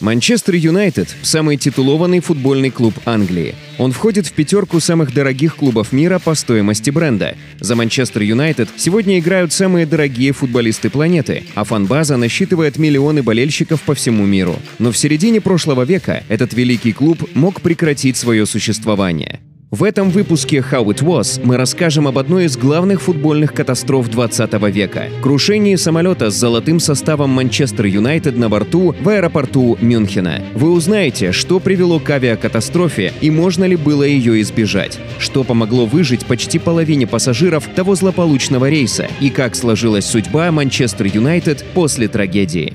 Манчестер Юнайтед – самый титулованный футбольный клуб Англии. Он входит в пятерку самых дорогих клубов мира по стоимости бренда. За Манчестер Юнайтед сегодня играют самые дорогие футболисты планеты, а фанбаза насчитывает миллионы болельщиков по всему миру. Но в середине прошлого века этот великий клуб мог прекратить свое существование. В этом выпуске How It Was мы расскажем об одной из главных футбольных катастроф 20 века – крушении самолета с золотым составом Манчестер Юнайтед на борту в аэропорту Мюнхена. Вы узнаете, что привело к авиакатастрофе и можно ли было ее избежать, что помогло выжить почти половине пассажиров того злополучного рейса и как сложилась судьба Манчестер Юнайтед после трагедии.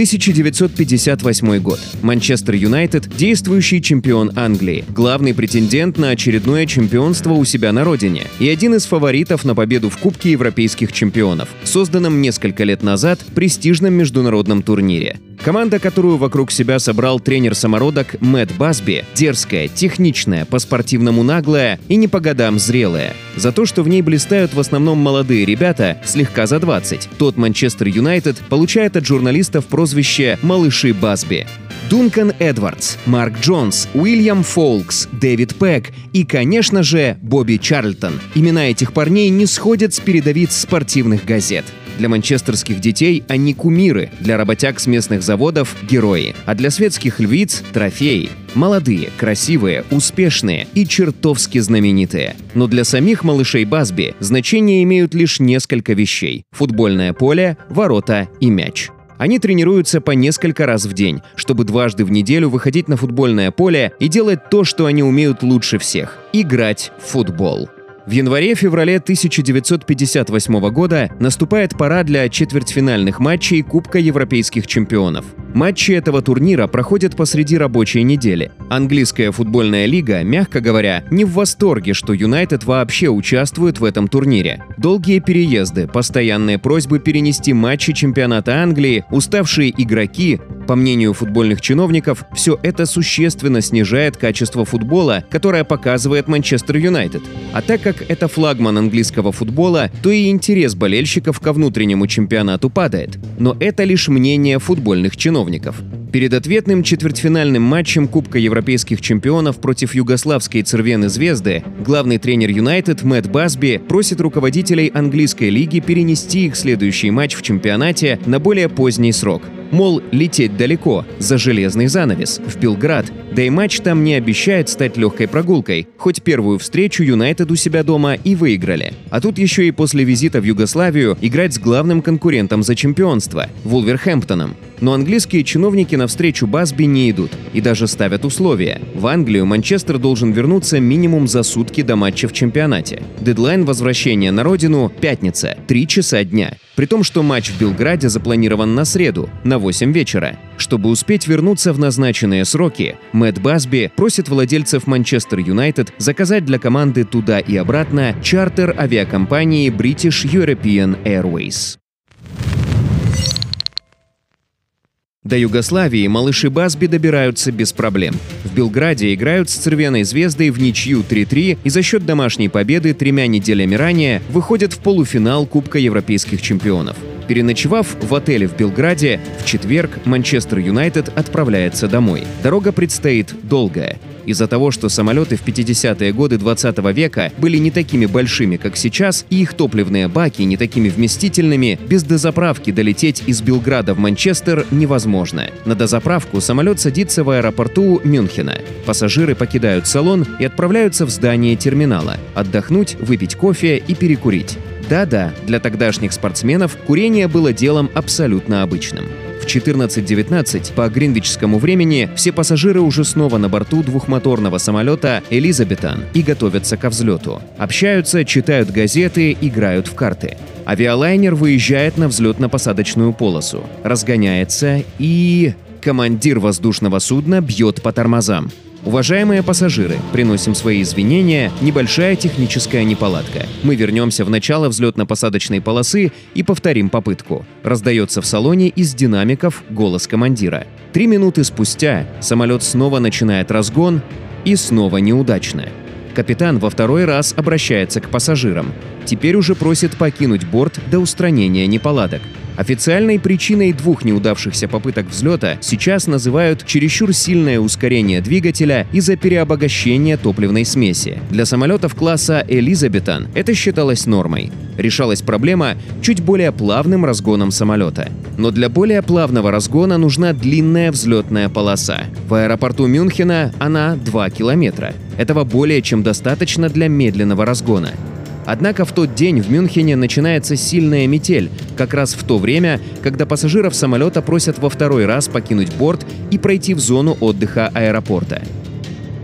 1958 год. Манчестер Юнайтед – действующий чемпион Англии, главный претендент на очередное чемпионство у себя на родине и один из фаворитов на победу в Кубке европейских чемпионов, созданном несколько лет назад престижном международном турнире. Команда, которую вокруг себя собрал тренер-самородок Мэтт Басби, дерзкая, техничная, по-спортивному наглая и не по годам зрелая. За то, что в ней блистают в основном молодые ребята, слегка за 20, тот Манчестер Юнайтед получает от журналистов прозвище «Малыши Басби». Дункан Эдвардс, Марк Джонс, Уильям Фолкс, Дэвид Пэк и, конечно же, Бобби Чарльтон. Имена этих парней не сходят с передовиц спортивных газет. Для манчестерских детей они кумиры, для работяг с местных заводов – герои, а для светских львиц – трофеи. Молодые, красивые, успешные и чертовски знаменитые. Но для самих малышей Басби значение имеют лишь несколько вещей – футбольное поле, ворота и мяч. Они тренируются по несколько раз в день, чтобы дважды в неделю выходить на футбольное поле и делать то, что они умеют лучше всех – играть в футбол. В январе-феврале 1958 года наступает пора для четвертьфинальных матчей Кубка европейских чемпионов. Матчи этого турнира проходят посреди рабочей недели. Английская футбольная лига, мягко говоря, не в восторге, что Юнайтед вообще участвует в этом турнире. Долгие переезды, постоянные просьбы перенести матчи чемпионата Англии, уставшие игроки, по мнению футбольных чиновников, все это существенно снижает качество футбола, которое показывает Манчестер Юнайтед. А так как это флагман английского футбола, то и интерес болельщиков ко внутреннему чемпионату падает. Но это лишь мнение футбольных чиновников. Перед ответным четвертьфинальным матчем Кубка европейских чемпионов против югославской Цервены Звезды главный тренер Юнайтед Мэтт Басби просит руководителей английской лиги перенести их следующий матч в чемпионате на более поздний срок – Мол, лететь далеко, за железный занавес, в Белград, да и матч там не обещает стать легкой прогулкой, хоть первую встречу Юнайтед у себя дома и выиграли. А тут еще и после визита в Югославию играть с главным конкурентом за чемпионство – Вулверхэмптоном. Но английские чиновники навстречу Басби не идут и даже ставят условия. В Англию Манчестер должен вернуться минимум за сутки до матча в чемпионате. Дедлайн возвращения на родину – пятница, 3 часа дня. При том, что матч в Белграде запланирован на среду, на 8 вечера. Чтобы успеть вернуться в назначенные сроки, Мэтт Басби просит владельцев Манчестер Юнайтед заказать для команды туда и обратно чартер авиакомпании British European Airways. До Югославии малыши Басби добираются без проблем. В Белграде играют с «Цервеной звездой» в ничью 3-3 и за счет домашней победы тремя неделями ранее выходят в полуфинал Кубка европейских чемпионов. Переночевав в отеле в Белграде, в четверг Манчестер Юнайтед отправляется домой. Дорога предстоит долгая. Из-за того, что самолеты в 50-е годы 20 века были не такими большими, как сейчас, и их топливные баки не такими вместительными, без дозаправки долететь из Белграда в Манчестер невозможно. На дозаправку самолет садится в аэропорту Мюнхена. Пассажиры покидают салон и отправляются в здание терминала – отдохнуть, выпить кофе и перекурить. Да-да, для тогдашних спортсменов курение было делом абсолютно обычным. В 14.19 по гринвичскому времени все пассажиры уже снова на борту двухмоторного самолета «Элизабетан» и готовятся ко взлету. Общаются, читают газеты, играют в карты. Авиалайнер выезжает на взлетно-посадочную полосу, разгоняется и... Командир воздушного судна бьет по тормозам. Уважаемые пассажиры, приносим свои извинения, небольшая техническая неполадка. Мы вернемся в начало взлетно-посадочной полосы и повторим попытку. Раздается в салоне из динамиков голос командира. Три минуты спустя самолет снова начинает разгон и снова неудачно. Капитан во второй раз обращается к пассажирам. Теперь уже просит покинуть борт до устранения неполадок. Официальной причиной двух неудавшихся попыток взлета сейчас называют чересчур сильное ускорение двигателя из-за переобогащения топливной смеси. Для самолетов класса «Элизабетан» это считалось нормой. Решалась проблема чуть более плавным разгоном самолета. Но для более плавного разгона нужна длинная взлетная полоса. В аэропорту Мюнхена она 2 километра. Этого более чем достаточно для медленного разгона. Однако в тот день в Мюнхене начинается сильная метель, как раз в то время, когда пассажиров самолета просят во второй раз покинуть борт и пройти в зону отдыха аэропорта.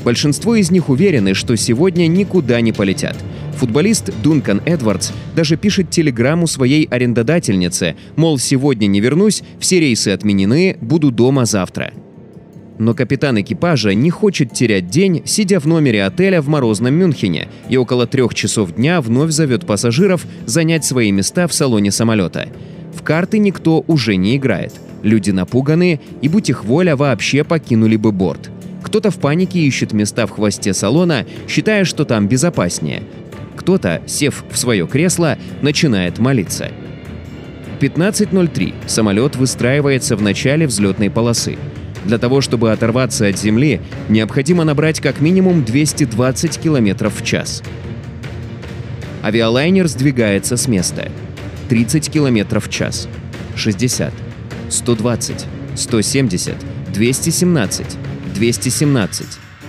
Большинство из них уверены, что сегодня никуда не полетят. Футболист Дункан Эдвардс даже пишет телеграмму своей арендодательнице, мол, сегодня не вернусь, все рейсы отменены, буду дома завтра. Но капитан экипажа не хочет терять день, сидя в номере отеля в морозном Мюнхене, и около трех часов дня вновь зовет пассажиров занять свои места в салоне самолета. В карты никто уже не играет. Люди напуганы, и будь их воля, вообще покинули бы борт. Кто-то в панике ищет места в хвосте салона, считая, что там безопаснее. Кто-то, сев в свое кресло, начинает молиться. 15.03. Самолет выстраивается в начале взлетной полосы. Для того, чтобы оторваться от земли, необходимо набрать как минимум 220 км в час. Авиалайнер сдвигается с места. 30 км в час. 60. 120. 170. 217. 217.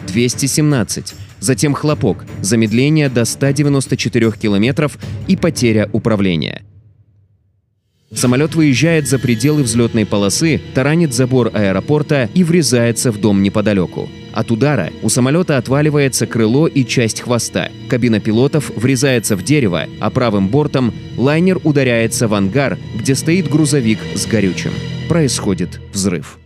217. Затем хлопок, замедление до 194 км и потеря управления. Самолет выезжает за пределы взлетной полосы, таранит забор аэропорта и врезается в дом неподалеку. От удара у самолета отваливается крыло и часть хвоста. Кабина пилотов врезается в дерево, а правым бортом лайнер ударяется в ангар, где стоит грузовик с горючим. Происходит взрыв.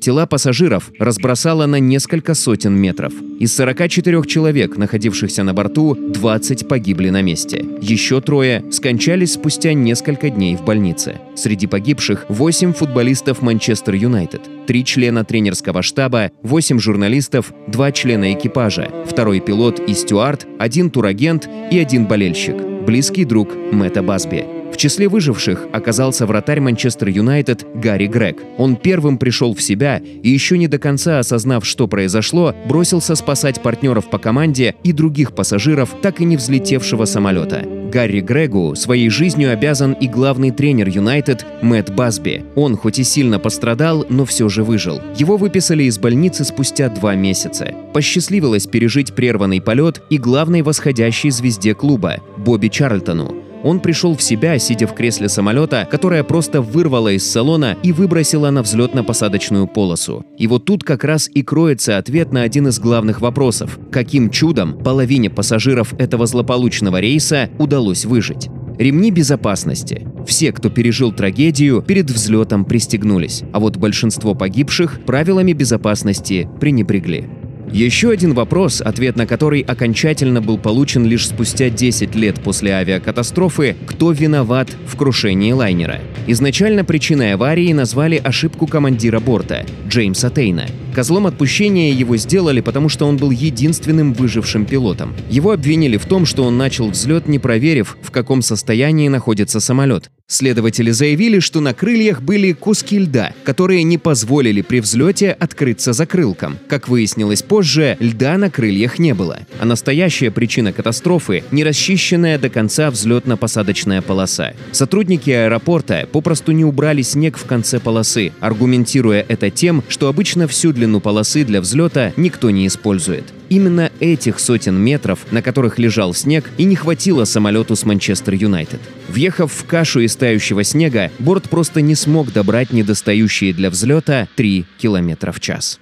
Тела пассажиров разбросало на несколько сотен метров. Из 44 человек, находившихся на борту, 20 погибли на месте. Еще трое скончались спустя несколько дней в больнице. Среди погибших 8 футболистов Манчестер Юнайтед, 3 члена тренерского штаба, 8 журналистов, 2 члена экипажа, второй пилот и стюард, один турагент и один болельщик, близкий друг Мэтта Басби. В числе выживших оказался вратарь Манчестер Юнайтед Гарри Грег. Он первым пришел в себя и еще не до конца осознав, что произошло, бросился спасать партнеров по команде и других пассажиров так и не взлетевшего самолета. Гарри Грегу своей жизнью обязан и главный тренер Юнайтед Мэтт Басби. Он хоть и сильно пострадал, но все же выжил. Его выписали из больницы спустя два месяца. Посчастливилось пережить прерванный полет и главной восходящей звезде клуба – Бобби Чарльтону. Он пришел в себя, сидя в кресле самолета, которое просто вырвало из салона и выбросило на взлетно-посадочную полосу. И вот тут как раз и кроется ответ на один из главных вопросов. Каким чудом половине пассажиров этого злополучного рейса удалось выжить? Ремни безопасности. Все, кто пережил трагедию, перед взлетом пристегнулись, а вот большинство погибших правилами безопасности пренебрегли. Еще один вопрос, ответ на который окончательно был получен лишь спустя 10 лет после авиакатастрофы – кто виноват в крушении лайнера? Изначально причиной аварии назвали ошибку командира борта – Джеймса Тейна. Козлом отпущения его сделали, потому что он был единственным выжившим пилотом. Его обвинили в том, что он начал взлет, не проверив, в каком состоянии находится самолет. Следователи заявили, что на крыльях были куски льда, которые не позволили при взлете открыться закрылкам. Как выяснилось позже, льда на крыльях не было. А настоящая причина катастрофы – нерасчищенная до конца взлетно-посадочная полоса. Сотрудники аэропорта попросту не убрали снег в конце полосы, аргументируя это тем, что обычно всю длину полосы для взлета никто не использует. Именно этих сотен метров, на которых лежал снег, и не хватило самолету с Манчестер Юнайтед. Въехав в кашу из тающего снега, борт просто не смог добрать недостающие для взлета 3 км в час.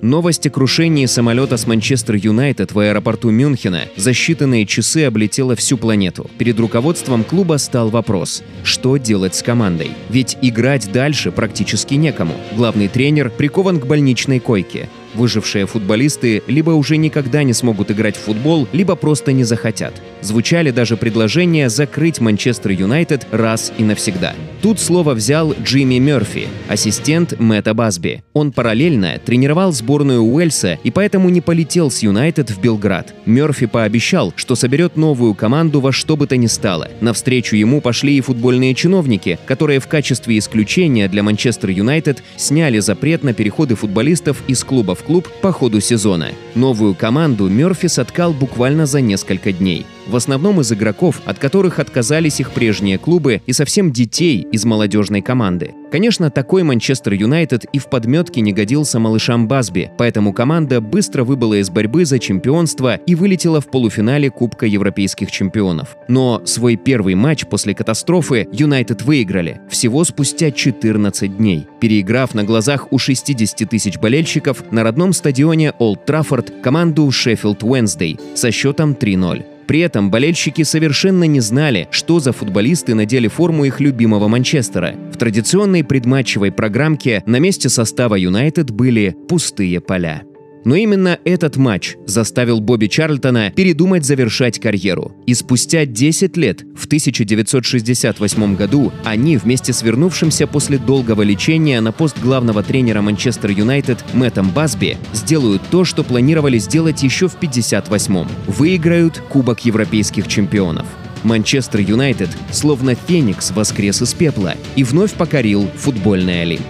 Новость о крушении самолета с Манчестер Юнайтед в аэропорту Мюнхена за считанные часы облетела всю планету. Перед руководством клуба стал вопрос, что делать с командой? Ведь играть дальше практически некому. Главный тренер прикован к больничной койке. Выжившие футболисты либо уже никогда не смогут играть в футбол, либо просто не захотят. Звучали даже предложения закрыть Манчестер Юнайтед раз и навсегда. Тут слово взял Джимми Мерфи, ассистент Мэтта Басби. Он параллельно тренировал сборную Уэльса и поэтому не полетел с Юнайтед в Белград. Мерфи пообещал, что соберет новую команду во что бы то ни стало. Навстречу ему пошли и футбольные чиновники, которые в качестве исключения для Манчестер Юнайтед сняли запрет на переходы футболистов из клуба в клуб по ходу сезона. Новую команду Мерфи соткал буквально за несколько дней в основном из игроков, от которых отказались их прежние клубы и совсем детей из молодежной команды. Конечно, такой Манчестер Юнайтед и в подметке не годился малышам Басби, поэтому команда быстро выбыла из борьбы за чемпионство и вылетела в полуфинале Кубка Европейских чемпионов. Но свой первый матч после катастрофы Юнайтед выиграли всего спустя 14 дней, переиграв на глазах у 60 тысяч болельщиков на родном стадионе Олд Траффорд команду Шеффилд Уэнсдей со счетом 3-0. При этом болельщики совершенно не знали, что за футболисты надели форму их любимого Манчестера. В традиционной предматчевой программке на месте состава Юнайтед были пустые поля. Но именно этот матч заставил Бобби Чарльтона передумать завершать карьеру. И спустя 10 лет, в 1968 году, они вместе с вернувшимся после долгого лечения на пост главного тренера Манчестер Юнайтед Мэттом Басби сделают то, что планировали сделать еще в 58-м. Выиграют Кубок Европейских чемпионов. Манчестер Юнайтед, словно феникс, воскрес из пепла и вновь покорил футбольный Олимп.